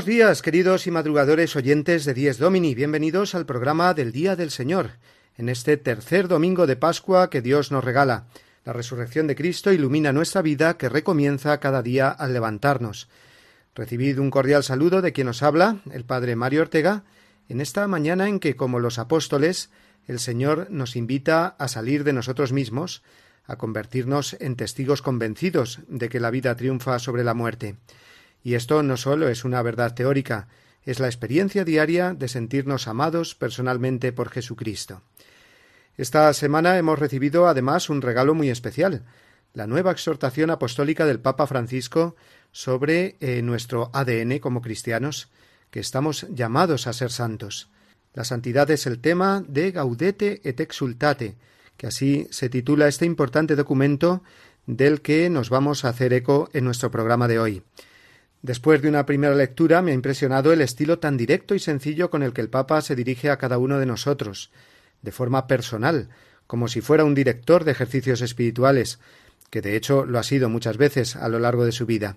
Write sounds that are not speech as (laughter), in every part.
Buenos días, queridos y madrugadores oyentes de Dies Domini. Bienvenidos al programa del Día del Señor, en este tercer domingo de Pascua que Dios nos regala. La resurrección de Cristo ilumina nuestra vida que recomienza cada día al levantarnos. Recibid un cordial saludo de quien nos habla, el Padre Mario Ortega, en esta mañana en que, como los apóstoles, el Señor nos invita a salir de nosotros mismos, a convertirnos en testigos convencidos de que la vida triunfa sobre la muerte. Y esto no solo es una verdad teórica, es la experiencia diaria de sentirnos amados personalmente por Jesucristo. Esta semana hemos recibido además un regalo muy especial, la nueva exhortación apostólica del Papa Francisco sobre eh, nuestro ADN como cristianos, que estamos llamados a ser santos. La santidad es el tema de Gaudete et Exultate, que así se titula este importante documento del que nos vamos a hacer eco en nuestro programa de hoy. Después de una primera lectura me ha impresionado el estilo tan directo y sencillo con el que el Papa se dirige a cada uno de nosotros, de forma personal, como si fuera un director de ejercicios espirituales, que de hecho lo ha sido muchas veces a lo largo de su vida.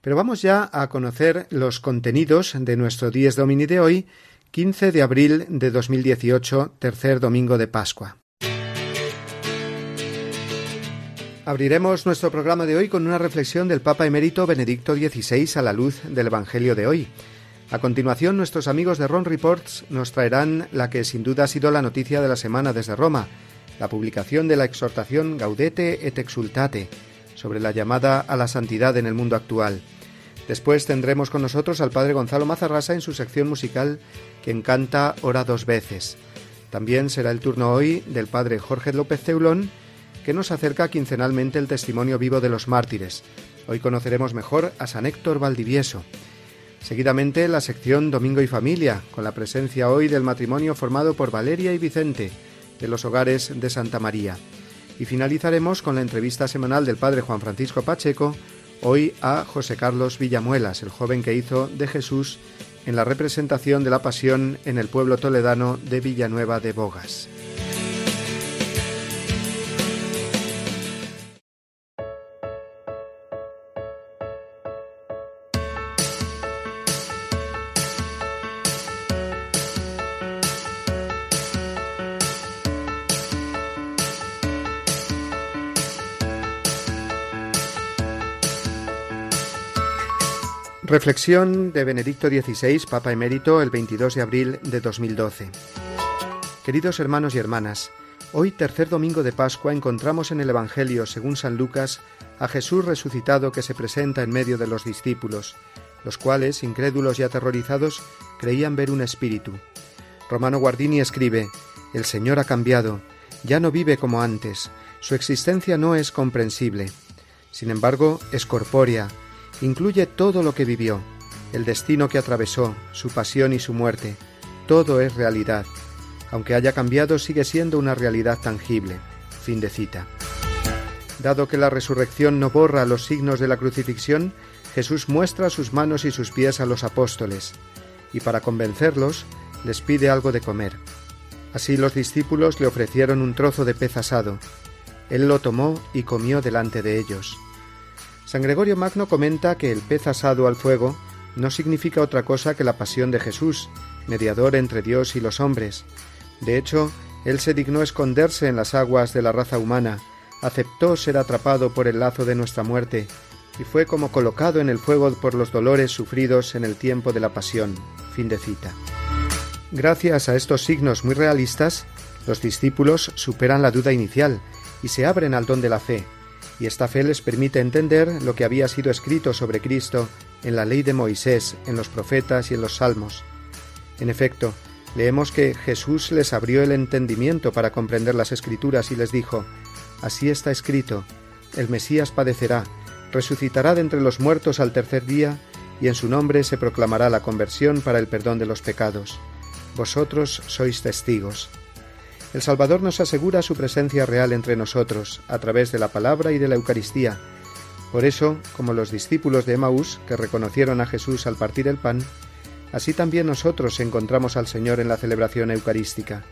Pero vamos ya a conocer los contenidos de nuestro Dies Domini de hoy, 15 de abril de 2018, tercer domingo de Pascua. Abriremos nuestro programa de hoy con una reflexión del Papa emérito Benedicto XVI a la luz del Evangelio de hoy. A continuación, nuestros amigos de Ron Reports nos traerán la que sin duda ha sido la noticia de la semana desde Roma, la publicación de la exhortación Gaudete et Exultate, sobre la llamada a la santidad en el mundo actual. Después tendremos con nosotros al padre Gonzalo Mazarrasa en su sección musical que encanta Ora dos veces. También será el turno hoy del padre Jorge López Ceulón, que nos acerca quincenalmente el testimonio vivo de los mártires. Hoy conoceremos mejor a San Héctor Valdivieso. Seguidamente la sección Domingo y Familia, con la presencia hoy del matrimonio formado por Valeria y Vicente, de los hogares de Santa María. Y finalizaremos con la entrevista semanal del padre Juan Francisco Pacheco, hoy a José Carlos Villamuelas, el joven que hizo de Jesús en la representación de la Pasión en el pueblo toledano de Villanueva de Bogas. Reflexión de Benedicto XVI, Papa Emérito, el 22 de abril de 2012. Queridos hermanos y hermanas, hoy, tercer domingo de Pascua, encontramos en el Evangelio, según San Lucas, a Jesús resucitado que se presenta en medio de los discípulos, los cuales, incrédulos y aterrorizados, creían ver un espíritu. Romano Guardini escribe, El Señor ha cambiado, ya no vive como antes, su existencia no es comprensible. Sin embargo, es corpórea, incluye todo lo que vivió, el destino que atravesó, su pasión y su muerte. Todo es realidad. Aunque haya cambiado, sigue siendo una realidad tangible. Fin de cita. Dado que la resurrección no borra los signos de la crucifixión, Jesús muestra sus manos y sus pies a los apóstoles, y para convencerlos les pide algo de comer. Así los discípulos le ofrecieron un trozo de pez asado. Él lo tomó y comió delante de ellos. San Gregorio Magno comenta que el pez asado al fuego no significa otra cosa que la pasión de Jesús, mediador entre Dios y los hombres. De hecho, él se dignó esconderse en las aguas de la raza humana, aceptó ser atrapado por el lazo de nuestra muerte, y fue como colocado en el fuego por los dolores sufridos en el tiempo de la pasión. Fin de cita. Gracias a estos signos muy realistas, los discípulos superan la duda inicial y se abren al don de la fe, y esta fe les permite entender lo que había sido escrito sobre Cristo en la ley de Moisés, en los profetas y en los salmos. En efecto, Leemos que Jesús les abrió el entendimiento para comprender las escrituras y les dijo, Así está escrito, el Mesías padecerá, resucitará de entre los muertos al tercer día, y en su nombre se proclamará la conversión para el perdón de los pecados. Vosotros sois testigos. El Salvador nos asegura su presencia real entre nosotros, a través de la palabra y de la Eucaristía. Por eso, como los discípulos de Emaús, que reconocieron a Jesús al partir el pan, así también nosotros encontramos al Señor en la celebración eucarística.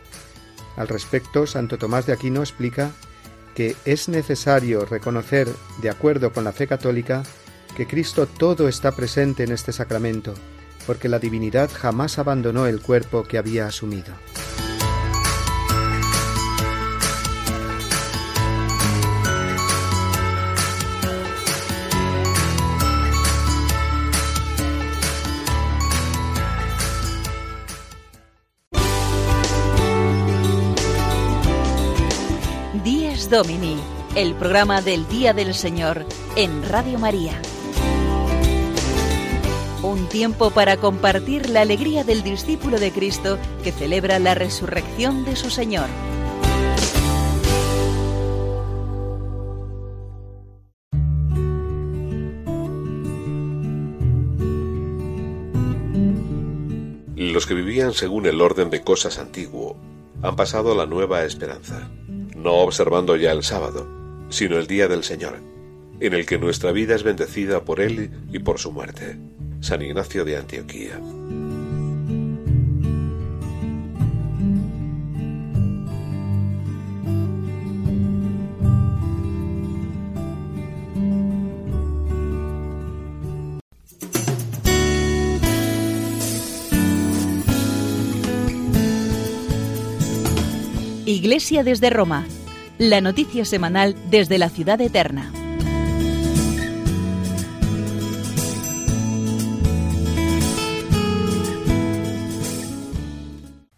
Al respecto, Santo Tomás de Aquino explica que es necesario reconocer, de acuerdo con la fe católica, que Cristo todo está presente en este sacramento, porque la divinidad jamás abandonó el cuerpo que había asumido. Domini, el programa del Día del Señor en Radio María. Un tiempo para compartir la alegría del discípulo de Cristo que celebra la resurrección de su Señor. Los que vivían según el orden de cosas antiguo han pasado a la nueva esperanza, no observando ya el sábado, sino el día del Señor, en el que nuestra vida es bendecida por Él y por su muerte. San Ignacio de Antioquía. Iglesia desde Roma, la noticia semanal desde la ciudad eterna.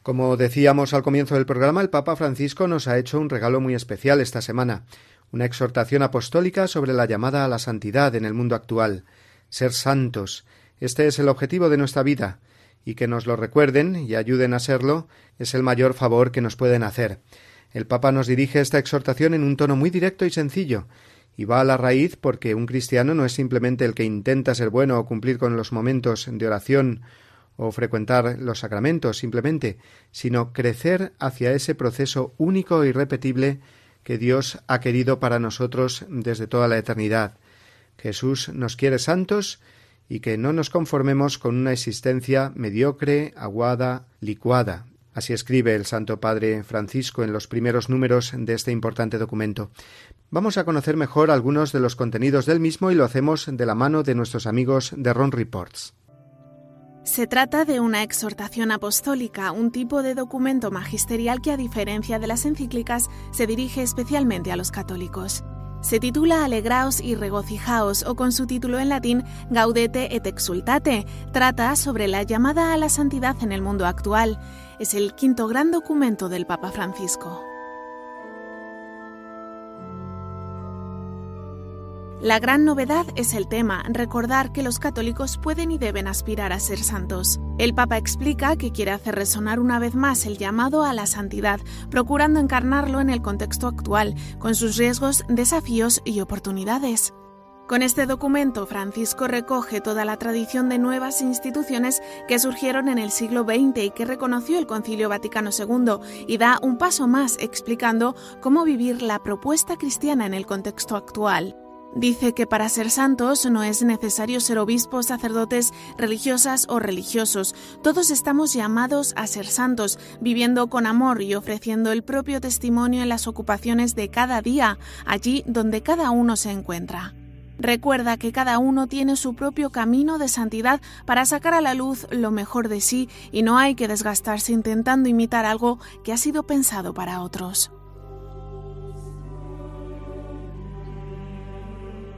Como decíamos al comienzo del programa, el Papa Francisco nos ha hecho un regalo muy especial esta semana, una exhortación apostólica sobre la llamada a la santidad en el mundo actual, ser santos. Este es el objetivo de nuestra vida, y que nos lo recuerden y ayuden a serlo es el mayor favor que nos pueden hacer. El Papa nos dirige esta exhortación en un tono muy directo y sencillo, y va a la raíz porque un cristiano no es simplemente el que intenta ser bueno o cumplir con los momentos de oración o frecuentar los sacramentos simplemente, sino crecer hacia ese proceso único e irrepetible que Dios ha querido para nosotros desde toda la eternidad. Jesús nos quiere santos y que no nos conformemos con una existencia mediocre, aguada, licuada. Así escribe el Santo Padre Francisco en los primeros números de este importante documento. Vamos a conocer mejor algunos de los contenidos del mismo y lo hacemos de la mano de nuestros amigos de Ron Reports. Se trata de una exhortación apostólica, un tipo de documento magisterial que a diferencia de las encíclicas se dirige especialmente a los católicos. Se titula Alegraos y regocijaos o con su título en latín Gaudete et exultate. Trata sobre la llamada a la santidad en el mundo actual. Es el quinto gran documento del Papa Francisco. La gran novedad es el tema, recordar que los católicos pueden y deben aspirar a ser santos. El Papa explica que quiere hacer resonar una vez más el llamado a la santidad, procurando encarnarlo en el contexto actual, con sus riesgos, desafíos y oportunidades. Con este documento, Francisco recoge toda la tradición de nuevas instituciones que surgieron en el siglo XX y que reconoció el Concilio Vaticano II y da un paso más explicando cómo vivir la propuesta cristiana en el contexto actual. Dice que para ser santos no es necesario ser obispos, sacerdotes, religiosas o religiosos. Todos estamos llamados a ser santos, viviendo con amor y ofreciendo el propio testimonio en las ocupaciones de cada día, allí donde cada uno se encuentra. Recuerda que cada uno tiene su propio camino de santidad para sacar a la luz lo mejor de sí y no hay que desgastarse intentando imitar algo que ha sido pensado para otros.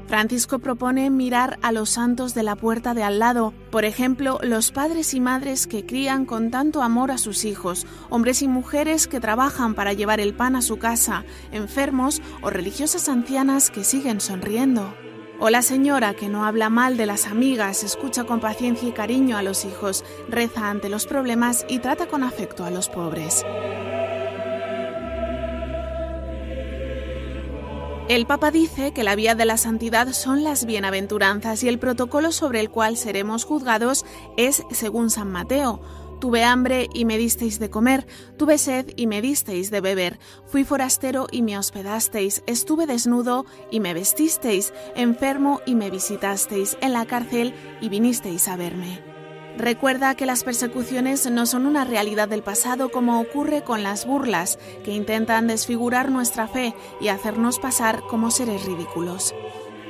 Francisco propone mirar a los santos de la puerta de al lado, por ejemplo, los padres y madres que crían con tanto amor a sus hijos, hombres y mujeres que trabajan para llevar el pan a su casa, enfermos o religiosas ancianas que siguen sonriendo. O la señora que no habla mal de las amigas, escucha con paciencia y cariño a los hijos, reza ante los problemas y trata con afecto a los pobres. El Papa dice que la vía de la santidad son las bienaventuranzas y el protocolo sobre el cual seremos juzgados es según San Mateo. Tuve hambre y me disteis de comer, tuve sed y me disteis de beber, fui forastero y me hospedasteis, estuve desnudo y me vestisteis, enfermo y me visitasteis, en la cárcel y vinisteis a verme. Recuerda que las persecuciones no son una realidad del pasado como ocurre con las burlas, que intentan desfigurar nuestra fe y hacernos pasar como seres ridículos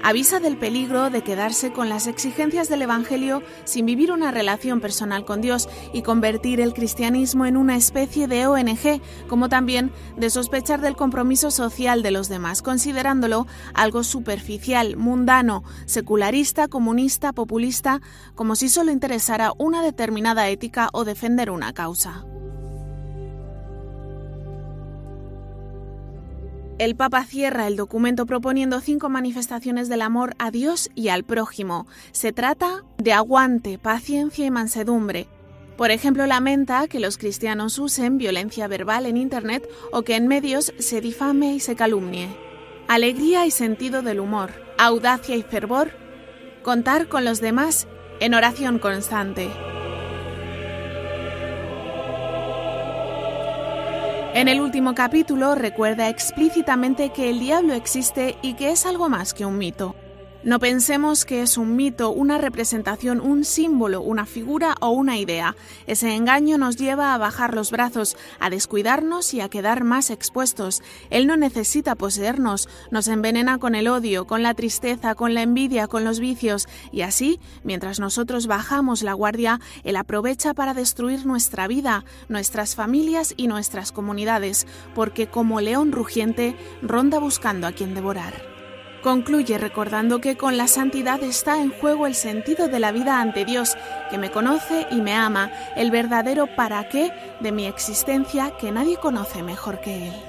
avisa del peligro de quedarse con las exigencias del Evangelio sin vivir una relación personal con Dios y convertir el cristianismo en una especie de ONG, como también de sospechar del compromiso social de los demás, considerándolo algo superficial, mundano, secularista, comunista, populista, como si solo interesara una determinada ética o defender una causa. El Papa cierra el documento proponiendo cinco manifestaciones del amor a Dios y al prójimo. Se trata de aguante, paciencia y mansedumbre. Por ejemplo, lamenta que los cristianos usen violencia verbal en Internet o que en medios se difame y se calumnie. Alegría y sentido del humor, audacia y fervor, contar con los demás en oración constante. En el último capítulo recuerda explícitamente que el diablo existe y que es algo más que un mito. No pensemos que es un mito, una representación, un símbolo, una figura o una idea. Ese engaño nos lleva a bajar los brazos, a descuidarnos y a quedar más expuestos. Él no necesita poseernos, nos envenena con el odio, con la tristeza, con la envidia, con los vicios, y así, mientras nosotros bajamos la guardia, Él aprovecha para destruir nuestra vida, nuestras familias y nuestras comunidades, porque como león rugiente ronda buscando a quien devorar. Concluye recordando que con la santidad está en juego el sentido de la vida ante Dios, que me conoce y me ama, el verdadero para qué de mi existencia que nadie conoce mejor que Él.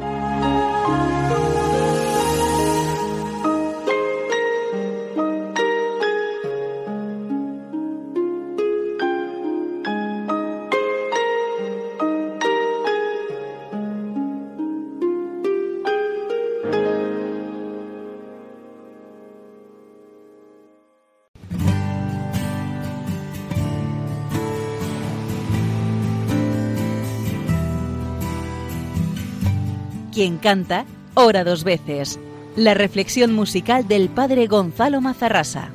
Quien canta, ora dos veces. La reflexión musical del padre Gonzalo Mazarrasa.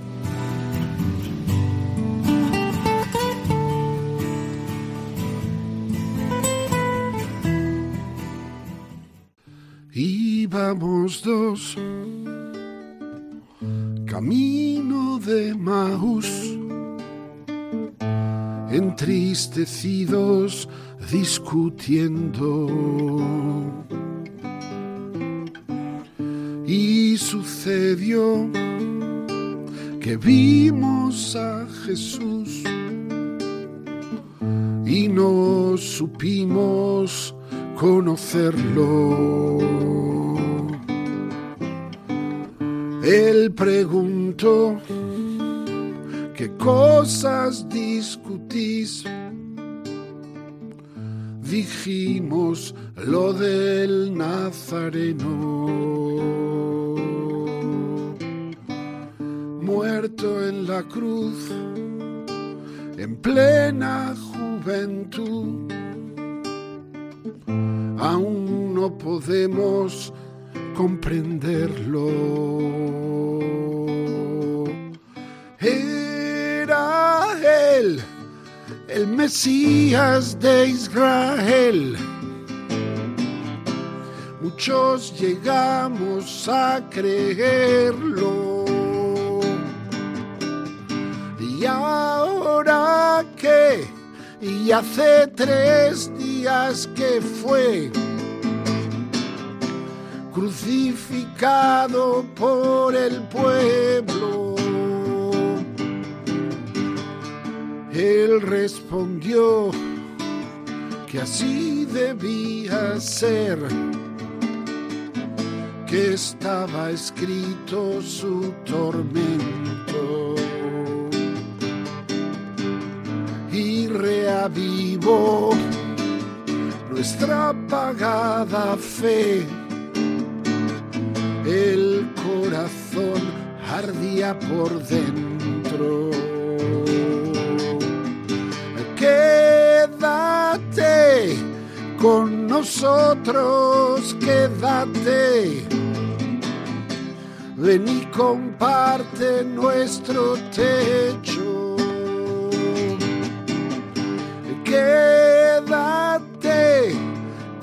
Íbamos dos camino de Maús, entristecidos discutiendo sucedió que vimos a Jesús y no supimos conocerlo. Él preguntó, ¿qué cosas discutís? Dijimos lo del Nazareno. En la cruz, en plena juventud aún no podemos comprenderlo. Era él, el Mesías de Israel. Muchos llegamos a creerlo. Y hace tres días que fue crucificado por el pueblo. Él respondió que así debía ser, que estaba escrito su tormento. Reavivó nuestra apagada fe el corazón ardía por dentro. Quédate con nosotros, quédate. Ven y comparte nuestro techo. Quédate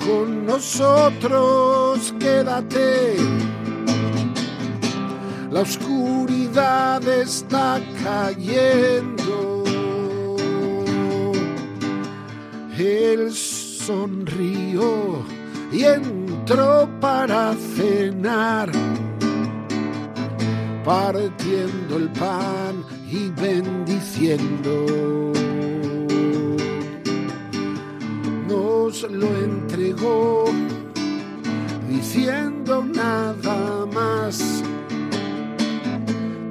con nosotros, quédate la oscuridad está cayendo. Él sonrió y entró para cenar, partiendo el pan y bendiciendo. Nos lo entregó diciendo nada más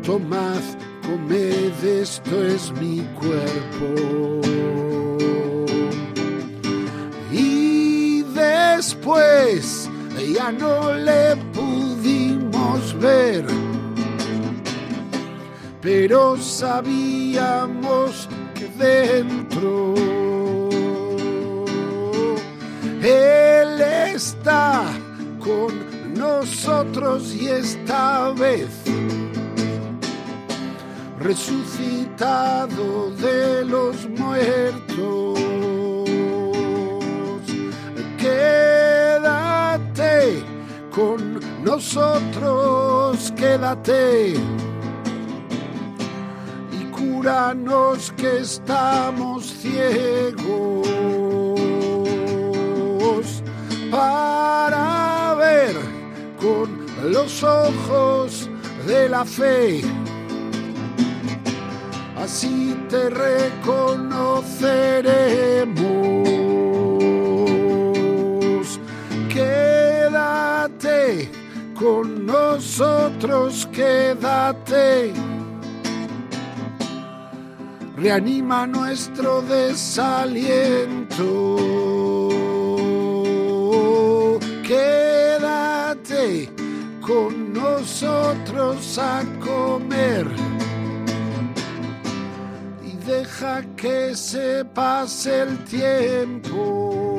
tomad, comed, esto es mi cuerpo. Y después ya no le pudimos ver, pero sabíamos que dentro Él está con nosotros y esta vez resucitado de los muertos. Quédate con nosotros, quédate y cúranos que estamos ciegos para ver con los ojos de la fe así te reconoceremos. Quédate con nosotros, quédate. Reanima nuestro desaliento. Quédate con nosotros a comer deja que se pase el tiempo.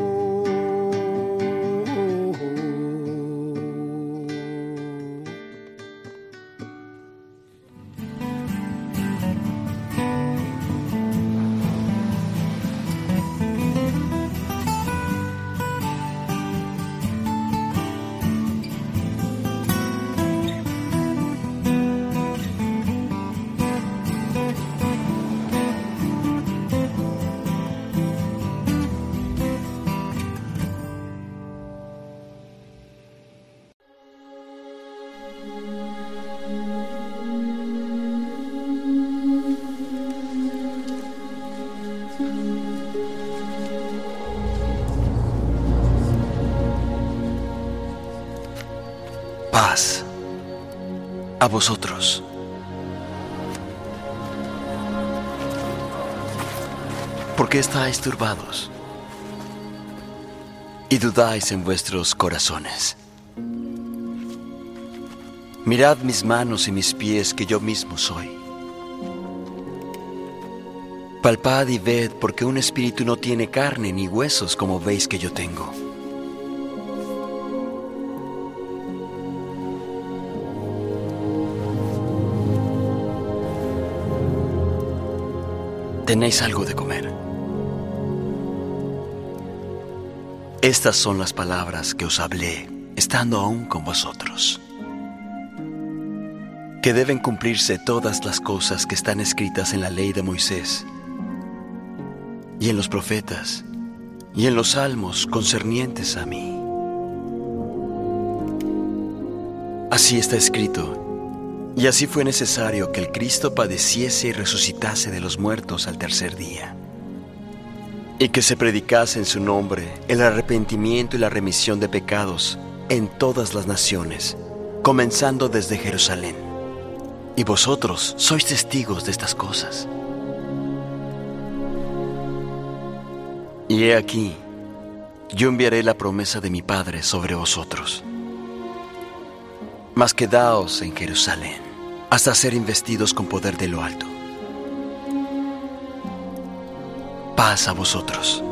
A vosotros. ¿Por qué estáis turbados? y dudáis en vuestros corazones. Mirad mis manos y mis pies que yo mismo soy. Palpad y ved porque un espíritu no tiene carne ni huesos como veis que yo tengo. ¿Tenéis algo de comer? Estas son las palabras que os hablé estando aún con vosotros. Que deben cumplirse todas las cosas que están escritas en la ley de Moisés y en los profetas y en los salmos concernientes a mí. Así está escrito, y así fue necesario que el Cristo padeciese y resucitase de los muertos al tercer día y que se predicase en su nombre el arrepentimiento y la remisión de pecados en todas las naciones, comenzando desde Jerusalén. Y vosotros sois testigos de estas cosas. Y he aquí, yo enviaré la promesa de mi Padre sobre vosotros. Mas quedaos en Jerusalén hasta ser investidos con poder de lo alto. paz a vosotros.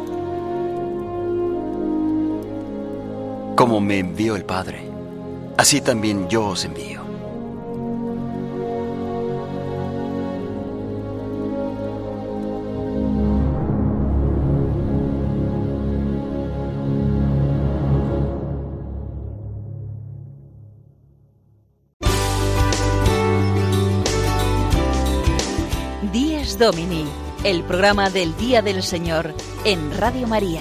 Como me envió el Padre, así también yo os envío. Domini el programa del Día del Señor en Radio María.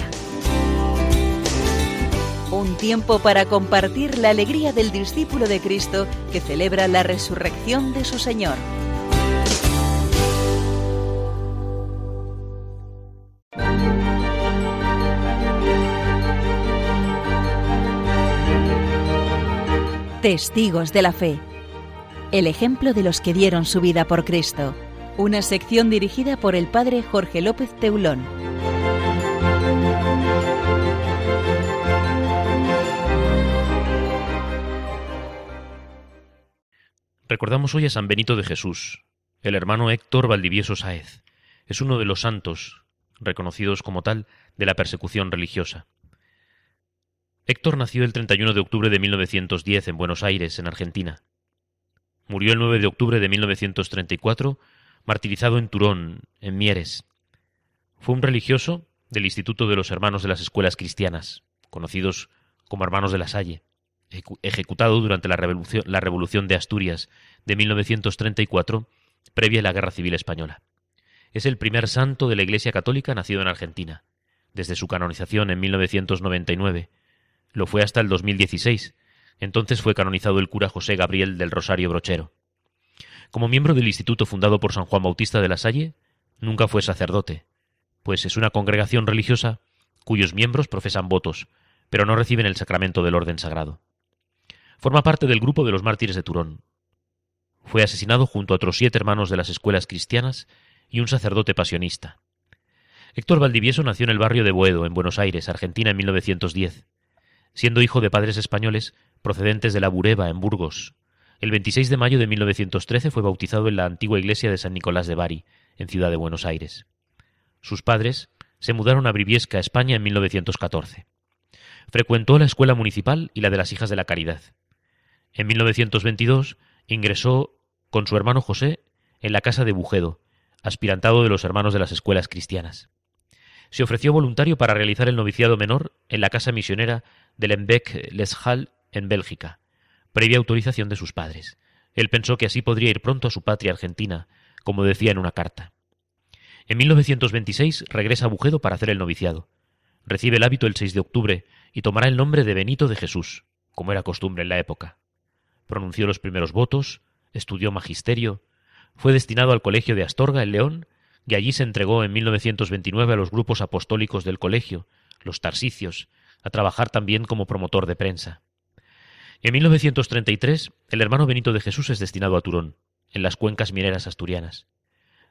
Un tiempo para compartir la alegría del discípulo de Cristo que celebra la resurrección de su Señor. Testigos de la Fe. El ejemplo de los que dieron su vida por Cristo una sección dirigida por el padre Jorge López Teulón. Recordamos hoy a San Benito de Jesús, el hermano Héctor Valdivieso Sáez. Es uno de los santos, reconocidos como tal, de la persecución religiosa. Héctor nació el 31 de octubre de 1910 en Buenos Aires, en Argentina. Murió el 9 de octubre de 1934 martirizado en Turón, en Mieres. Fue un religioso del Instituto de los Hermanos de las Escuelas Cristianas, conocidos como Hermanos de la Salle, ejecutado durante la Revolución, la Revolución de Asturias de 1934, previa a la Guerra Civil Española. Es el primer santo de la Iglesia Católica nacido en Argentina, desde su canonización en 1999. Lo fue hasta el 2016. Entonces fue canonizado el cura José Gabriel del Rosario Brochero. Como miembro del instituto fundado por San Juan Bautista de la Salle, nunca fue sacerdote, pues es una congregación religiosa cuyos miembros profesan votos, pero no reciben el sacramento del orden sagrado. Forma parte del grupo de los mártires de Turón. Fue asesinado junto a otros siete hermanos de las escuelas cristianas y un sacerdote pasionista. Héctor Valdivieso nació en el barrio de Boedo, en Buenos Aires, Argentina, en 1910, siendo hijo de padres españoles procedentes de la Bureba, en Burgos, el 26 de mayo de 1913 fue bautizado en la antigua iglesia de San Nicolás de Bari, en Ciudad de Buenos Aires. Sus padres se mudaron a Briviesca, España, en 1914. Frecuentó la escuela municipal y la de las Hijas de la Caridad. En 1922 ingresó con su hermano José en la casa de Bujedo, aspirantado de los hermanos de las escuelas cristianas. Se ofreció voluntario para realizar el noviciado menor en la casa misionera de Lembec-les Halles en Bélgica, previa autorización de sus padres. Él pensó que así podría ir pronto a su patria argentina, como decía en una carta. En 1926 regresa a Bujedo para hacer el noviciado. Recibe el hábito el 6 de octubre y tomará el nombre de Benito de Jesús, como era costumbre en la época. pronunció los primeros votos, estudió magisterio, fue destinado al Colegio de Astorga, en León, y allí se entregó en 1929 a los grupos apostólicos del colegio, los tarsicios, a trabajar también como promotor de prensa. En 1933, el hermano Benito de Jesús es destinado a Turón, en las cuencas mineras asturianas.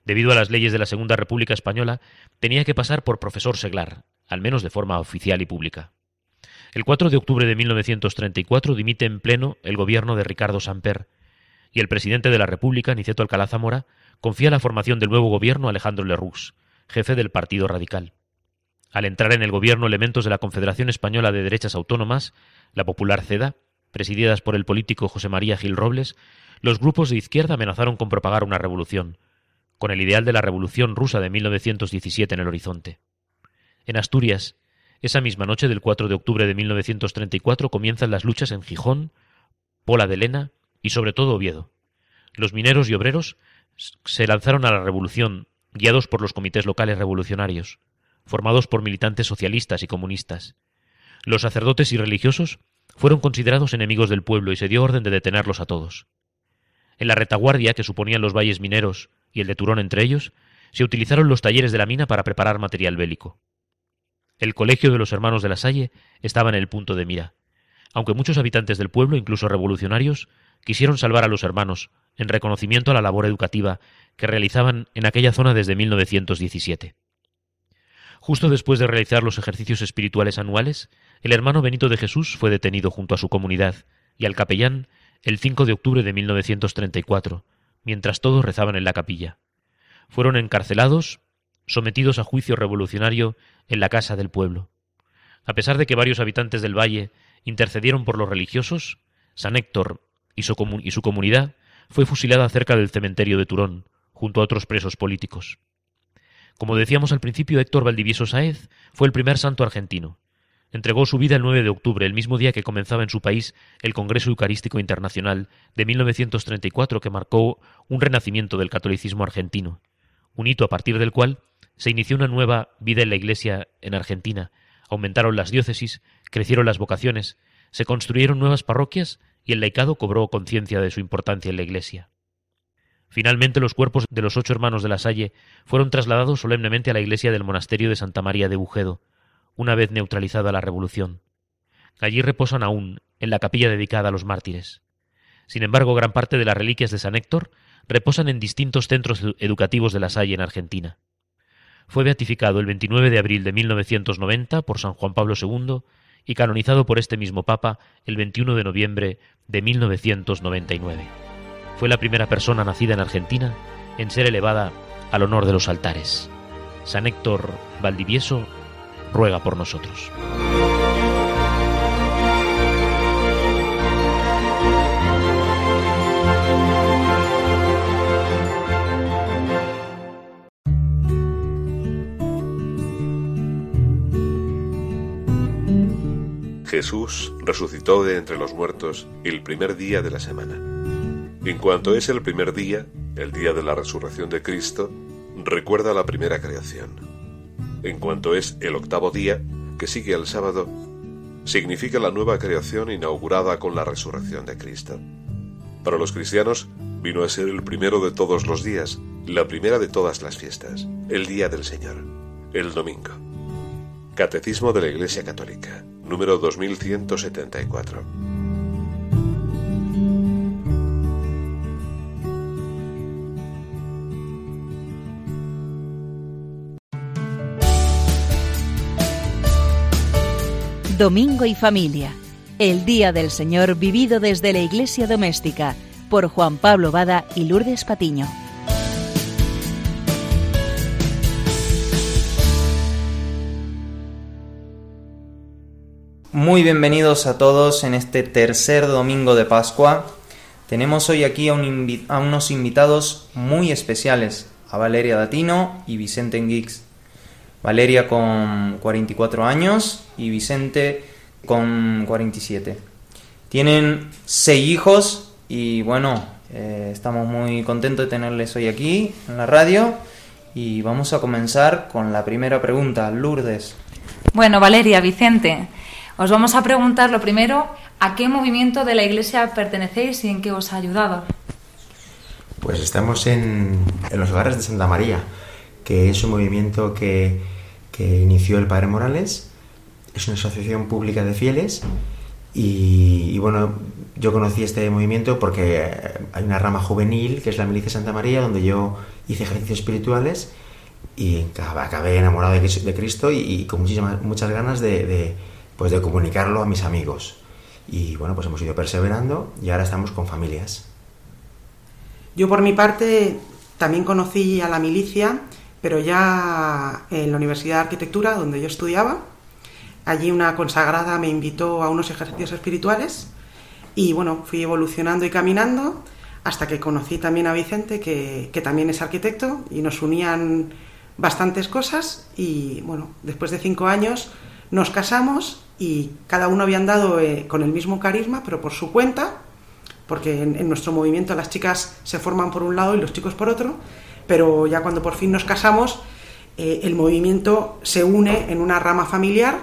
Debido a las leyes de la Segunda República Española, tenía que pasar por profesor seglar, al menos de forma oficial y pública. El 4 de octubre de 1934 dimite en pleno el gobierno de Ricardo Samper, y el presidente de la República, Niceto Alcalá Zamora, confía la formación del nuevo gobierno a Alejandro Lerroux, jefe del Partido Radical. Al entrar en el gobierno elementos de la Confederación Española de Derechas Autónomas, la Popular CEDA, presididas por el político José María Gil Robles, los grupos de izquierda amenazaron con propagar una revolución, con el ideal de la Revolución rusa de 1917 en el horizonte. En Asturias, esa misma noche del 4 de octubre de 1934 comienzan las luchas en Gijón, Pola de Lena y sobre todo Oviedo. Los mineros y obreros se lanzaron a la revolución, guiados por los comités locales revolucionarios, formados por militantes socialistas y comunistas. Los sacerdotes y religiosos fueron considerados enemigos del pueblo y se dio orden de detenerlos a todos. En la retaguardia que suponían los valles mineros y el de Turón entre ellos, se utilizaron los talleres de la mina para preparar material bélico. El colegio de los hermanos de la Salle estaba en el punto de mira, aunque muchos habitantes del pueblo, incluso revolucionarios, quisieron salvar a los hermanos, en reconocimiento a la labor educativa que realizaban en aquella zona desde 1917. Justo después de realizar los ejercicios espirituales anuales, el hermano Benito de Jesús fue detenido junto a su comunidad y al capellán el 5 de octubre de 1934, mientras todos rezaban en la capilla. Fueron encarcelados, sometidos a juicio revolucionario en la casa del pueblo. A pesar de que varios habitantes del valle intercedieron por los religiosos, San Héctor y su, y su comunidad fue fusilada cerca del cementerio de Turón, junto a otros presos políticos. Como decíamos al principio, Héctor Valdivieso Sáez fue el primer santo argentino. Entregó su vida el 9 de octubre, el mismo día que comenzaba en su país el Congreso Eucarístico Internacional de 1934 que marcó un renacimiento del catolicismo argentino, un hito a partir del cual se inició una nueva vida en la Iglesia en Argentina, aumentaron las diócesis, crecieron las vocaciones, se construyeron nuevas parroquias y el laicado cobró conciencia de su importancia en la Iglesia. Finalmente los cuerpos de los ocho hermanos de la Salle fueron trasladados solemnemente a la iglesia del monasterio de Santa María de Bujedo, una vez neutralizada la revolución. Allí reposan aún, en la capilla dedicada a los mártires. Sin embargo, gran parte de las reliquias de San Héctor reposan en distintos centros educativos de la Salle en Argentina. Fue beatificado el 29 de abril de 1990 por San Juan Pablo II y canonizado por este mismo Papa el 21 de noviembre de 1999 fue la primera persona nacida en Argentina en ser elevada al honor de los altares. San Héctor Valdivieso ruega por nosotros. Jesús resucitó de entre los muertos el primer día de la semana. En cuanto es el primer día, el día de la resurrección de Cristo, recuerda la primera creación. En cuanto es el octavo día, que sigue al sábado, significa la nueva creación inaugurada con la resurrección de Cristo. Para los cristianos, vino a ser el primero de todos los días, la primera de todas las fiestas, el día del Señor, el domingo. Catecismo de la Iglesia Católica, número 2174. Domingo y Familia, el Día del Señor vivido desde la Iglesia Doméstica, por Juan Pablo Bada y Lourdes Patiño. Muy bienvenidos a todos en este tercer domingo de Pascua. Tenemos hoy aquí a, unos invitados muy especiales, a Valeria Datino y Vicente Enguix. Valeria con 44 años y Vicente con 47. Tienen seis hijos y bueno, eh, estamos muy contentos de tenerles hoy aquí en la radio y vamos a comenzar con la primera pregunta. Lourdes. Bueno, Valeria, Vicente, Os vamos a preguntar lo primero, ¿a qué movimiento de la Iglesia pertenecéis y en qué os ha ayudado? Pues estamos en, los hogares de Santa María, que es un movimiento que, inició el Padre Morales, es una asociación pública de fieles y, bueno, yo conocí este movimiento porque hay una rama juvenil que es la Milicia Santa María, donde yo hice ejercicios espirituales y acabé enamorado de Cristo y, con muchas ganas de, pues de comunicarlo a mis amigos. Y bueno, pues hemos ido perseverando y ahora estamos con familias. Yo por mi parte también conocí a la milicia, pero ya en la Universidad de Arquitectura, donde yo estudiaba. Allí una consagrada me invitó a unos ejercicios espirituales y bueno, fui evolucionando y caminando hasta que conocí también a Vicente, que, que también es arquitecto, y nos unían bastantes cosas y bueno, después de cinco años nos casamos y cada uno había andado eh, con el mismo carisma, pero por su cuenta, porque en, nuestro movimiento las chicas se forman por un lado y los chicos por otro, pero ya cuando por fin nos casamos, eh, el movimiento se une en una rama familiar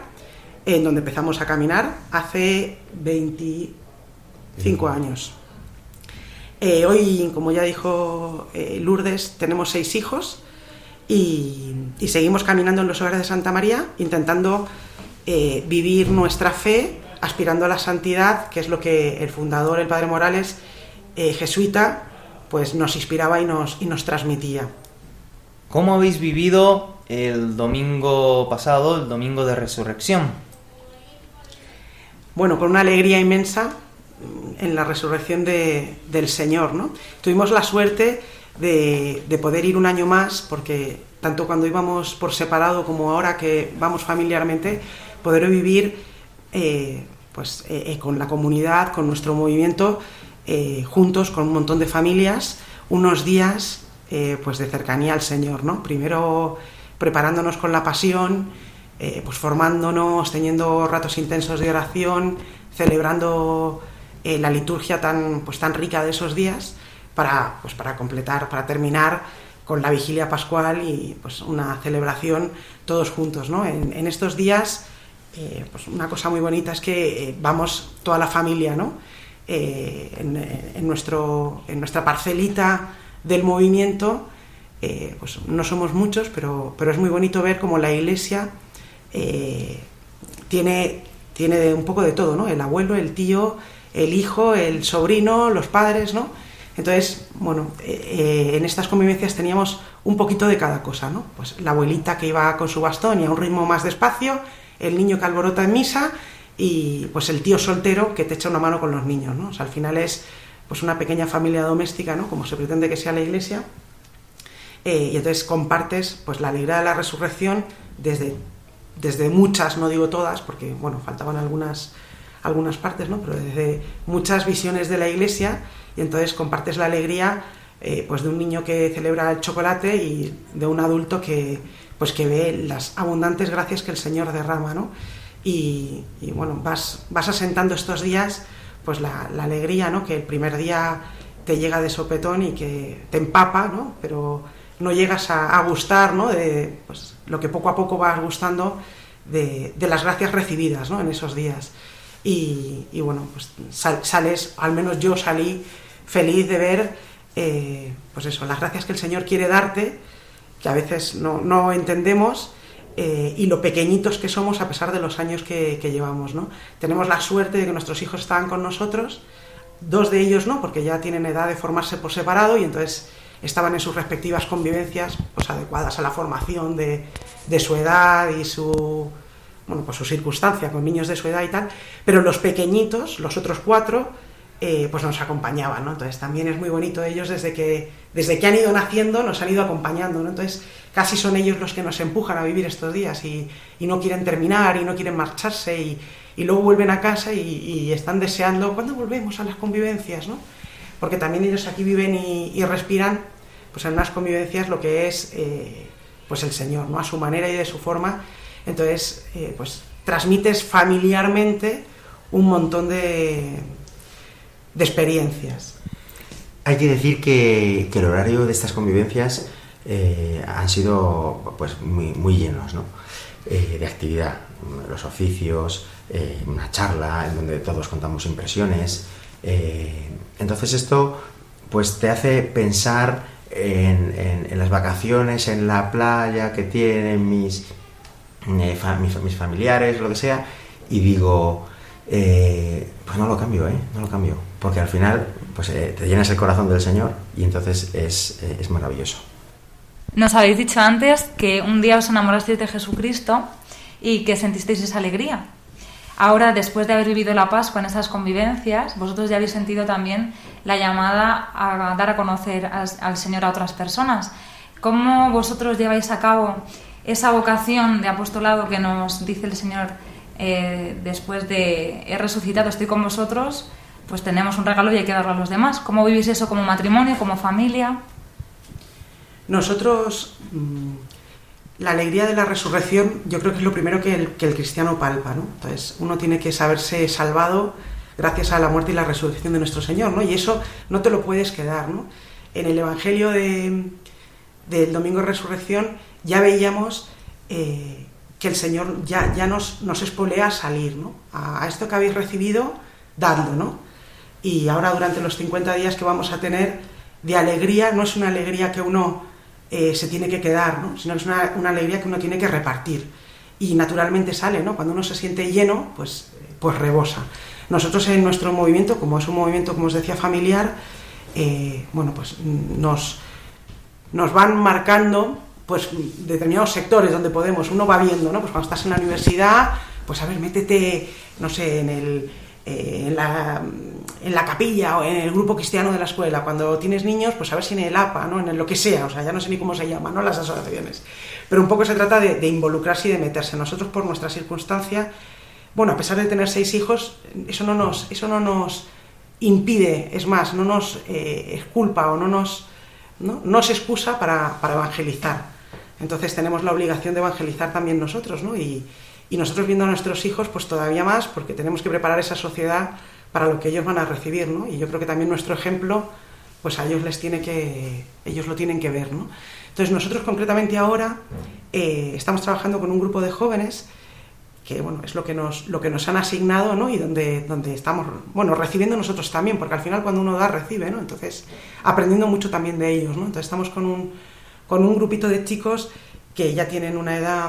en donde empezamos a caminar hace 25 años. Eh, hoy, como ya dijo Lourdes, tenemos seis hijos y, seguimos caminando en los hogares de Santa María, intentando eh, vivir nuestra fe, aspirando a la santidad, que es lo que el fundador, el Padre Morales, eh, jesuita, pues nos inspiraba y nos, y nos transmitía. ¿Cómo habéis vivido el domingo pasado, el domingo de resurrección? Bueno, con una alegría inmensa en la resurrección del Señor, ¿no? Tuvimos la suerte de, poder ir un año más, porque tanto cuando íbamos por separado como ahora que vamos familiarmente, poder vivir eh, pues, eh, eh, con la comunidad, con nuestro movimiento, juntos, con un montón de familias, unos días pues de cercanía al Señor, ¿no? Primero preparándonos con la pasión, pues formándonos, teniendo ratos intensos de oración, celebrando la liturgia tan, pues, tan rica de esos días para, pues para completar, para terminar con la vigilia pascual y pues una celebración todos juntos. ¿no? En, estos días, eh, pues una cosa muy bonita es que eh, vamos toda la familia ¿no? Eh, en, nuestro, en nuestra parcelita del movimiento. pues no somos muchos, pero, pero es muy bonito ver cómo la iglesia tiene, tiene un poco de todo, ¿no? El abuelo, el tío, el hijo, el sobrino, los padres, ¿no? Entonces, bueno, eh, en estas convivencias teníamos un poquito de cada cosa, ¿no? Pues la abuelita que iba con su bastón y a un ritmo más despacio, el niño que alborota en misa y pues el tío soltero que te echa una mano con los niños, ¿no? Al final es pues una pequeña familia doméstica, ¿no? Como se pretende que sea la iglesia. Eh, y entonces compartes pues la alegría de la resurrección desde, desde muchas, no digo todas, porque bueno, faltaban algunas, algunas partes, ¿no? Pero desde muchas visiones de la iglesia y entonces compartes la alegría eh, pues de un niño que celebra el chocolate y de un adulto que pues que ve las abundantes gracias que el Señor derrama, ¿no? Y, bueno, vas, vas asentando estos días pues la, alegría, ¿no? Que el primer día te llega de sopetón y que te empapa, ¿no? Pero no llegas a, gustar, ¿no? De pues, lo que poco a poco vas gustando de, las gracias recibidas, ¿no? En esos días. Y, bueno, pues sales, al menos yo salí feliz de ver, eh, pues eso, las gracias que el Señor quiere darte, que a veces no, entendemos, eh, y lo pequeñitos que somos a pesar de los años que, llevamos, ¿no? Tenemos la suerte de que nuestros hijos estaban con nosotros, dos de ellos no, porque ya tienen edad de formarse por separado y entonces estaban en sus respectivas convivencias pues, adecuadas a la formación de, de su edad y su, bueno, pues su circunstancia con niños de su edad y tal, pero los pequeñitos, los otros cuatro, eh, pues nos acompañaban, ¿no? Entonces también es muy bonito ellos desde que, desde que han ido naciendo nos han ido acompañando, ¿no? Entonces casi son ellos los que nos empujan a vivir estos días y, no quieren terminar y no quieren marcharse y, luego vuelven a casa y, están deseando, ¿cuándo volvemos a las convivencias, ¿no? Porque también ellos aquí viven y, respiran, pues en unas convivencias lo que es, eh, pues el Señor, ¿no? A su manera y de su forma. Entonces, eh, pues transmites familiarmente un montón de de experiencias. Hay que decir que, el horario de estas convivencias eh, han sido pues muy, llenos ¿no? Eh, de actividad. Los oficios, eh, una charla en donde todos contamos impresiones. Entonces esto pues te hace pensar en, las vacaciones, en la playa que tienen mis, mis, mis, familiares, lo que sea, y digo, pues no lo cambio, ¿eh? No lo cambio, porque al final pues te llenas el corazón del Señor y entonces es, es maravilloso. Nos habéis dicho antes que un día os enamorasteis de Jesucristo y que sentisteis esa alegría. Ahora, después de haber vivido la Pascua en esas convivencias, vosotros ya habéis sentido también la llamada a dar a conocer al Señor a otras personas. ¿Cómo vosotros lleváis a cabo esa vocación de apostolado que nos dice el Señor eh, después de he resucitado, estoy con vosotros? Pues tenemos un regalo y hay que darlo a los demás. ¿Cómo vivís eso como matrimonio, como familia? Nosotros, mm, la alegría de la resurrección, yo creo que es lo primero que el, cristiano palpa, ¿no? Entonces, uno tiene que saberse salvado gracias a la muerte y la resurrección de nuestro Señor, ¿no? Y eso no te lo puedes quedar, ¿no? En el Evangelio del Domingo de Resurrección ya veíamos eh, que el Señor ya, ya nos, nos espolea a salir, ¿no? A, esto que habéis recibido, dadlo, ¿no? Y ahora durante los 50 días que vamos a tener de alegría, no es una alegría que uno eh, se tiene que quedar, ¿no? sino es una, alegría que uno tiene que repartir. Y naturalmente sale, ¿no? Cuando uno se siente lleno, pues, pues rebosa. Nosotros en nuestro movimiento, como es un movimiento, como os decía, familiar, eh, bueno, pues nos, nos van marcando pues determinados sectores donde podemos, uno va viendo, ¿no? Pues cuando estás en la universidad, pues a ver, métete, no sé, en el eh, en, la, en, la, capilla o en el grupo cristiano de la escuela. Cuando tienes niños, pues a ver si en el APA, ¿no? en lo que sea, o sea, ya no sé ni cómo se llama, ¿no? las asociaciones. Pero un poco se trata de, involucrarse y de meterse. Nosotros, por nuestra circunstancia, bueno, a pesar de tener seis hijos, eso no nos, eso no nos impide, es más, no nos eh, exculpa o no nos, ¿no? nos excusa para, para evangelizar. Entonces tenemos la obligación de evangelizar también nosotros, ¿no? Y nosotros viendo a nuestros hijos, pues todavía más, porque tenemos que preparar esa sociedad para lo que ellos van a recibir, ¿no? Y yo creo que también nuestro ejemplo, pues a ellos les tiene que, ellos lo tienen que ver, ¿no? Entonces nosotros concretamente ahora eh, estamos trabajando con un grupo de jóvenes que bueno, es lo que nos, lo que nos han asignado, ¿no? Y donde, donde estamos, bueno, recibiendo nosotros también, porque al final cuando uno da, recibe, ¿no? Entonces, aprendiendo mucho también de ellos, ¿no? Entonces estamos con un, con un grupito de chicos que ya tienen una edad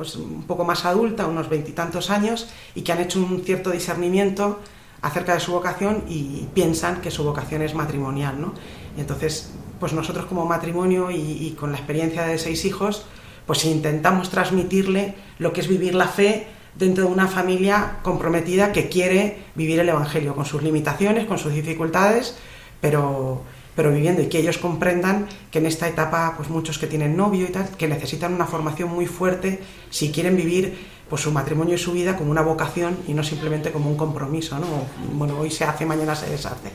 pues un poco más adulta, unos veintitantos años, y que han hecho un cierto discernimiento acerca de su vocación y piensan que su vocación es matrimonial, ¿no? Y entonces, pues nosotros como matrimonio y, con la experiencia de seis hijos, pues intentamos transmitirle lo que es vivir la fe dentro de una familia comprometida que quiere vivir el Evangelio, con sus limitaciones, con sus dificultades, pero pero viviendo y que ellos comprendan que en esta etapa, pues muchos que tienen novio y tal, que necesitan una formación muy fuerte si quieren vivir pues su matrimonio y su vida como una vocación y no simplemente como un compromiso, ¿no? Bueno, hoy se hace, mañana se deshace.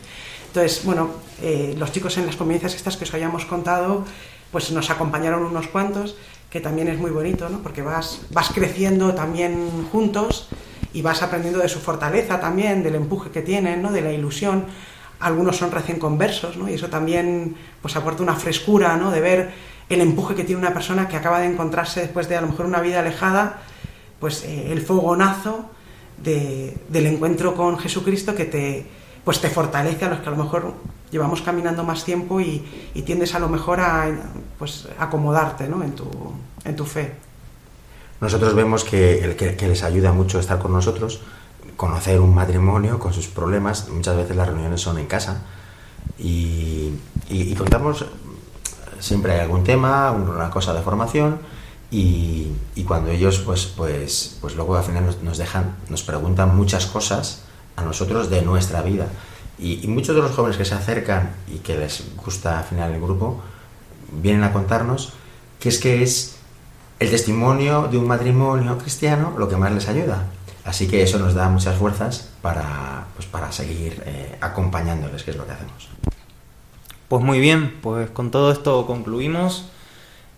Entonces, bueno, eh, los chicos en las convivencias estas que os hayamos contado, pues nos acompañaron unos cuantos, que también es muy bonito, ¿no? Porque vas, vas creciendo también juntos y vas aprendiendo de su fortaleza también, del empuje que tienen, ¿no? De la ilusión algunos son recién conversos, ¿no? Y eso también pues aporta una frescura, ¿no? De ver el empuje que tiene una persona que acaba de encontrarse después de a lo mejor una vida alejada, pues eh, el fogonazo del encuentro con Jesucristo que te, pues te fortalece a los que a lo mejor llevamos caminando más tiempo y, tiendes a lo mejor a pues, acomodarte ¿no? en, tu, en tu fe. Nosotros vemos que, el que les ayuda mucho estar con nosotros conocer un matrimonio con sus problemas. Muchas veces las reuniones son en casa y, contamos, siempre hay algún tema, una cosa de formación y, cuando ellos pues, pues, pues luego al final nos, dejan, nos preguntan muchas cosas a nosotros de nuestra vida. Y, muchos de los jóvenes que se acercan y que les gusta al final el grupo, vienen a contarnos que es que es el testimonio de un matrimonio cristiano lo que más les ayuda. Así que eso nos da muchas fuerzas para, pues para seguir eh, acompañándoles, que es lo que hacemos. Pues muy bien, pues con todo esto concluimos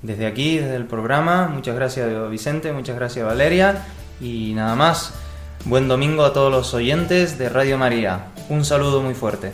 desde aquí, desde el programa. Muchas gracias Vicente, muchas gracias Valeria y nada más. Buen domingo a todos los oyentes de Radio María. Un saludo muy fuerte.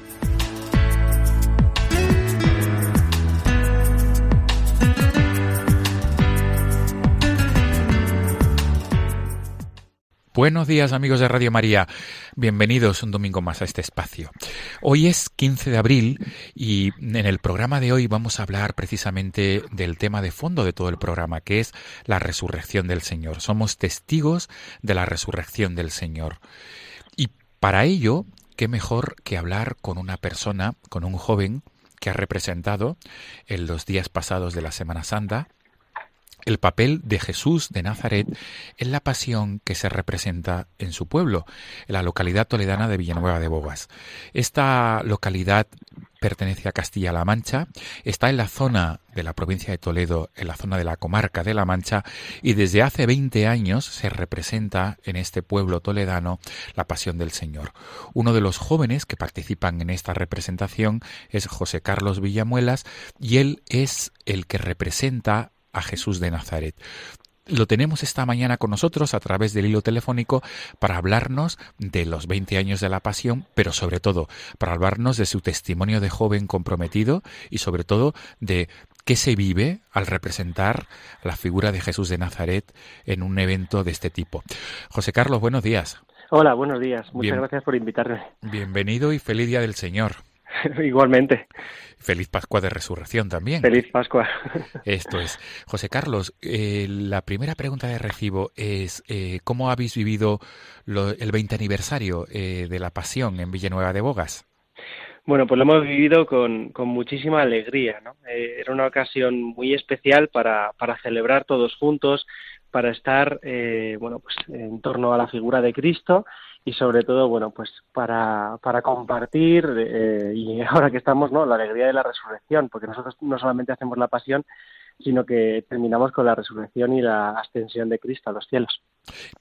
Buenos días amigos de Radio María, bienvenidos un domingo más a este espacio. Hoy es 15 de abril y en el programa de hoy vamos a hablar precisamente del tema de fondo de todo el programa, que es la resurrección del Señor. Somos testigos de la resurrección del Señor. Y para ello, qué mejor que hablar con una persona, con un joven que ha representado en los días pasados de la Semana Santa el papel de Jesús de Nazaret en la pasión que se representa en su pueblo, en la localidad toledana de Villanueva de Bogas. Esta localidad pertenece a Castilla-La Mancha, está en la zona de la provincia de Toledo, en la zona de la comarca de La Mancha, y desde hace 20 años se representa en este pueblo toledano la pasión del Señor. Uno de los jóvenes que participan en esta representación es José Carlos Villamuelas, y él es el que representa a Jesús de Nazaret. Lo tenemos esta mañana con nosotros a través del hilo telefónico para hablarnos de los 20 años de la pasión, pero sobre todo para hablarnos de su testimonio de joven comprometido y sobre todo de qué se vive al representar la figura de Jesús de Nazaret en un evento de este tipo. José Carlos, buenos días. Hola, buenos días. Muchas gracias por invitarme. Bienvenido y feliz día del Señor. (laughs) Igualmente. Feliz Pascua de Resurrección también. Feliz Pascua. (laughs) Esto es. José Carlos, eh, la primera pregunta de recibo es, eh, ¿cómo habéis vivido el 20 aniversario eh, de la Pasión en Villanueva de Bogas? Bueno, pues lo hemos vivido con, con muchísima alegría. ¿no? era una ocasión muy especial para, para celebrar todos juntos, para estar bueno, pues en torno a la figura de Cristo y sobre todo, bueno, pues para, para compartir eh, y ahora que estamos, ¿no? La alegría de la resurrección, porque nosotros no solamente hacemos la pasión, sino que terminamos con la resurrección y la ascensión de Cristo a los cielos.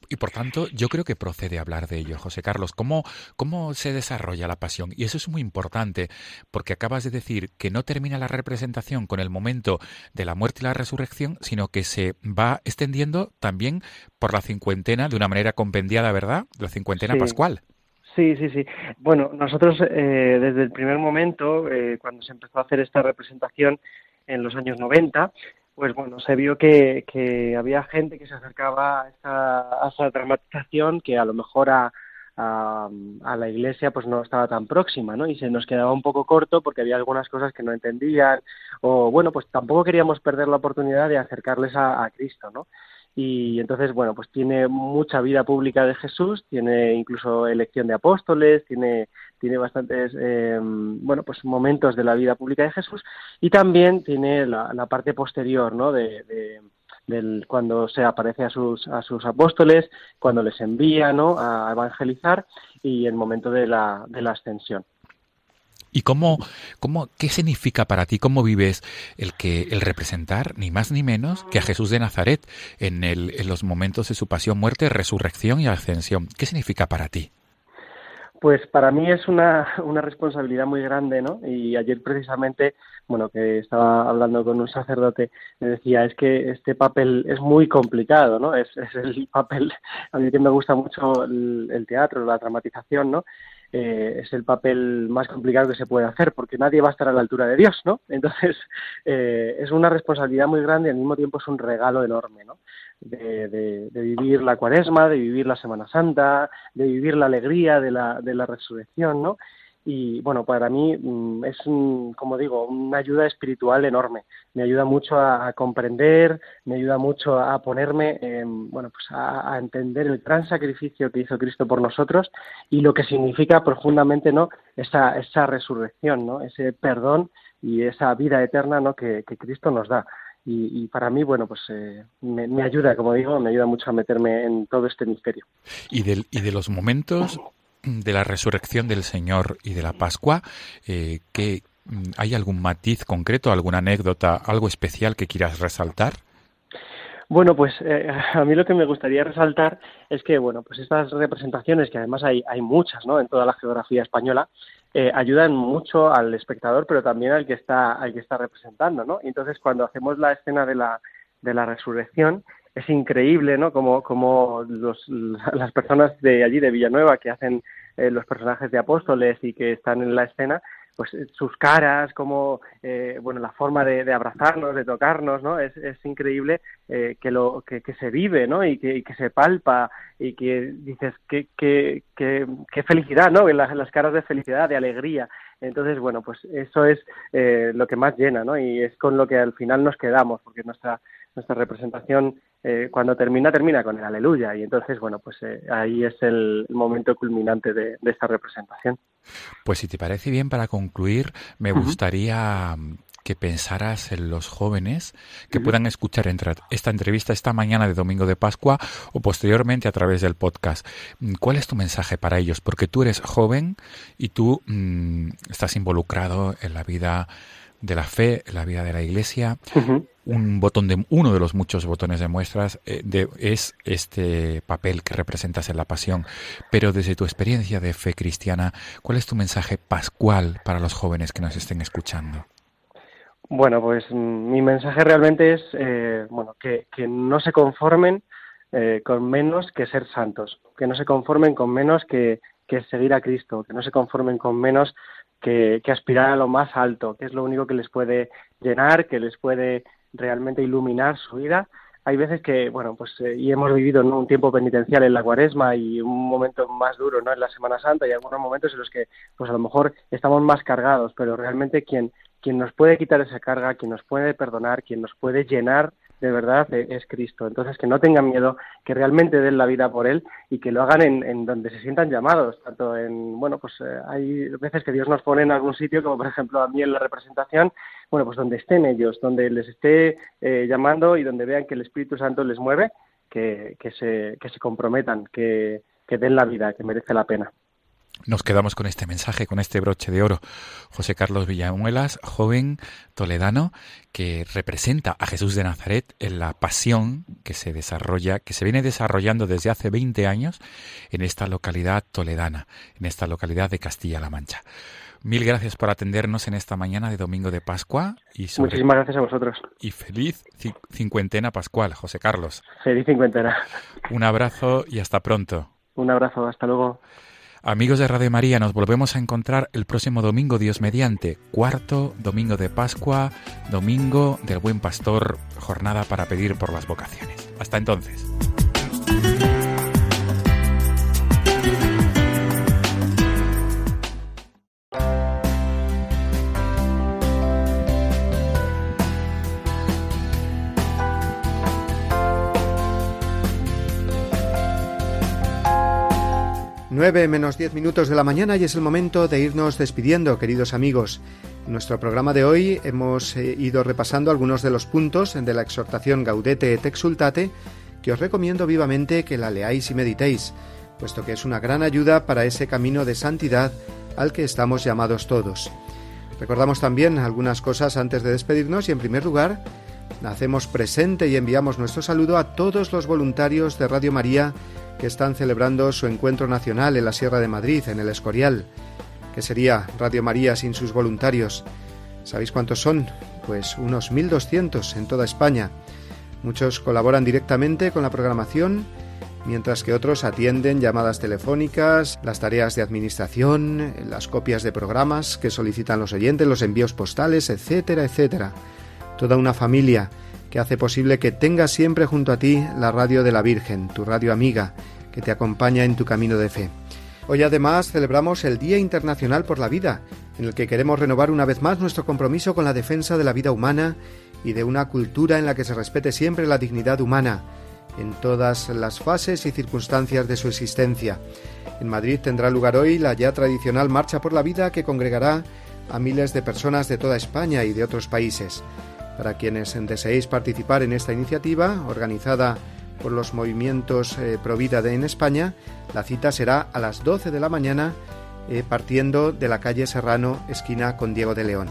Y por tanto, yo creo que procede hablar de ello, José Carlos. ¿Cómo, ¿Cómo se desarrolla la pasión? Y eso es muy importante, porque acabas de decir que no termina la representación con el momento de la muerte y la resurrección, sino que se va extendiendo también por la cincuentena de una manera compendiada, ¿verdad? La cincuentena pascual. Sí, sí, sí. Bueno, nosotros eh, desde el primer momento, eh, cuando se empezó a hacer esta representación, en los años 90, pues bueno, se vio que, que había gente que se acercaba a esa, a esa dramatización que a lo mejor a, a, a, la iglesia pues no estaba tan próxima, ¿no? Y se nos quedaba un poco corto porque había algunas cosas que no entendían o bueno, pues tampoco queríamos perder la oportunidad de acercarles a, a Cristo, ¿no? y entonces bueno pues tiene mucha vida pública de Jesús tiene incluso elección de apóstoles tiene tiene bastantes eh, bueno pues momentos de la vida pública de Jesús y también tiene la, parte posterior no de, cuando se aparece a sus, a sus apóstoles, cuando les envía ¿no? a evangelizar y el momento de la, de la ascensión. ¿Y cómo, cómo, qué significa para ti, cómo vives el que el representar ni más ni menos que a Jesús de Nazaret en los momentos de su pasión, muerte, resurrección y ascensión? ¿Qué significa para ti? Pues para mí es una, (laughs) una responsabilidad muy grande, ¿no? Y ayer precisamente, bueno, que estaba hablando con un sacerdote, me decía, es que este papel es muy complicado, ¿no? Es, es el papel, (laughs) a mí que me gusta mucho el, el teatro, la dramatización, ¿no? Eh, es el papel más complicado que se puede hacer, porque nadie va a estar a la altura de Dios, ¿no? (laughs) Entonces, eh, es una responsabilidad muy grande y al mismo tiempo es un regalo enorme, ¿no? De, de, vivir la cuaresma, de vivir la Semana Santa, de vivir la alegría de la, de la resurrección, ¿no? Y bueno, para mí mm, es, como digo, una ayuda espiritual enorme. Me ayuda mucho a, comprender, me ayuda mucho a ponerme, bueno, pues a, entender el gran sacrificio que hizo Cristo por nosotros y lo que significa profundamente, ¿no? Esa, esa resurrección, ¿no? Ese perdón y esa vida eterna, ¿no? Que, Cristo nos da. Y, para mí, bueno, pues eh, me, me, ayuda, como digo, me ayuda mucho a meterme en todo este misterio. Y, del, y de los momentos de la resurrección del Señor y de la Pascua, eh, mm, ¿hay algún matiz concreto, alguna anécdota, algo especial que quieras resaltar? Bueno, pues eh, a mí lo que me gustaría resaltar es que, bueno, pues estas representaciones, que además hay, hay muchas, ¿no? En toda la geografía española, eh, ayudan mucho al espectador, pero también al que está, al que está representando, ¿no? Entonces cuando hacemos la escena de la, de la resurrección, es increíble, ¿no? Como, como los, las personas de allí, de Villanueva, que hacen eh, los personajes de apóstoles y que están en la escena, pues eh, sus caras, como, eh, bueno, la forma de, abrazarnos, de tocarnos, ¿no? Es, es increíble que, lo, que, que, se vive, ¿no? Y que, que se palpa y que dices, qué, qué, qué felicidad, ¿no? Las, las caras de felicidad, de alegría. Entonces, bueno, pues eso es lo que más llena, ¿no? Y es con lo que al final nos quedamos, porque nuestra, nuestra representación eh, cuando termina, termina con el aleluya. Y entonces, bueno, pues eh, ahí es el momento culminante de, esta representación. Pues si te parece bien, para concluir, me gustaría mm, que pensaras en los jóvenes que puedan escuchar esta entrevista esta mañana de Domingo de Pascua o posteriormente a través del podcast. Mm, ¿Cuál es tu mensaje para ellos? Porque tú eres joven y tú mm, estás involucrado en la vida de la fe, en la vida de la Iglesia un botón de uno de los muchos botones de muestras eh, de, es este papel que representas en la pasión. Pero desde tu experiencia de fe cristiana, ¿cuál es tu mensaje pascual para los jóvenes que nos estén escuchando? Bueno, pues mm, mi mensaje realmente es eh, bueno que, que, no se conformen eh, con menos que ser santos, que no se conformen con menos que, que seguir a Cristo, que no se conformen con menos que, que, aspirar a lo más alto, que es lo único que les puede llenar, que les puede realmente iluminar su vida. Hay veces que, bueno, pues eh, y hemos vivido un tiempo penitencial en la cuaresma y un momento más duro, ¿no? En la Semana Santa y algunos momentos en los que, pues a lo mejor estamos más cargados, pero realmente quien, quien nos puede quitar esa carga, quien nos puede perdonar, quien nos puede llenar de verdad eh, es Cristo. Entonces, que no tengan miedo, que realmente den la vida por Él y que lo hagan en, donde se sientan llamados. Tanto en, bueno, pues eh, hay veces que Dios nos pone en algún sitio, como por ejemplo a mí en la representación, bueno, pues donde estén ellos, donde les esté eh, llamando y donde vean que el Espíritu Santo les mueve, que, que, se, que se comprometan, que, que den la vida, que merece la pena. Nos quedamos con este mensaje, con este broche de oro. José Carlos Villamuelas, joven toledano, que representa a Jesús de Nazaret en la pasión que se desarrolla, que se viene desarrollando desde hace 20 años en esta localidad toledana, en esta localidad de Castilla-La Mancha. Mil gracias por atendernos en esta mañana de Domingo de Pascua. Y Muchísimas gracias a vosotros. Y feliz cincuentena pascual, José Carlos. Feliz cincuentena. Un abrazo y hasta pronto. Un abrazo, hasta luego. Amigos de Radio María, nos volvemos a encontrar el próximo domingo, Dios mediante, cuarto domingo de Pascua, domingo del Buen Pastor, jornada para pedir por las vocaciones. Hasta entonces. Nueve menos diez minutos de la mañana y es el momento de irnos despidiendo, queridos amigos. En nuestro programa de hoy hemos eh, ido repasando algunos de los puntos de la exhortación Gaudete et Exultate que os recomiendo vivamente que la leáis y meditéis, puesto que es una gran ayuda para ese camino de santidad al que estamos llamados todos. Recordamos también algunas cosas antes de despedirnos y en primer lugar, hacemos presente y enviamos nuestro saludo a todos los voluntarios de Radio María que están celebrando su encuentro nacional en la Sierra de Madrid, en el Escorial. ¿Qué sería Radio María sin sus voluntarios? ¿Sabéis cuántos son? Pues unos 1.200 en toda España. Muchos colaboran directamente con la programación mientras que otros atienden llamadas telefónicas, las tareas de administración, las copias de programas que solicitan los oyentes, los envíos postales, etcétera, etcétera. Toda una familia que hace posible que tengas siempre junto a ti la radio de la Virgen, tu radio amiga, que te acompaña en tu camino de fe. Hoy además celebramos el Día Internacional por la Vida, en el que queremos renovar una vez más nuestro compromiso con la defensa de la vida humana y de una cultura en la que se respete siempre la dignidad humana, en todas las fases y circunstancias de su existencia. En Madrid tendrá lugar hoy la ya tradicional Marcha por la Vida que congregará a miles de personas de toda España y de otros países. Para quienes deseéis participar en esta iniciativa, organizada por los movimientos eh, Provida en España, la cita será a las 12 de la mañana eh, partiendo de la calle Serrano, esquina con Diego de León.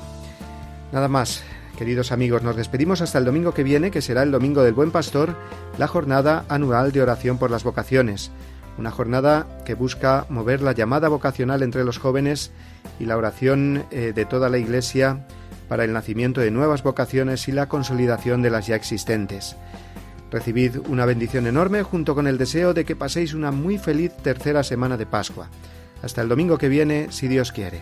Nada más, queridos amigos, nos despedimos hasta el domingo que viene, que será el Domingo del Buen Pastor, la jornada anual de oración por las vocaciones. Una jornada que busca mover la llamada vocacional entre los jóvenes y la oración eh, de toda la Iglesia para el nacimiento de nuevas vocaciones y la consolidación de las ya existentes. Recibid una bendición enorme junto con el deseo de que paséis una muy feliz tercera semana de Pascua. Hasta el domingo que viene, si Dios quiere.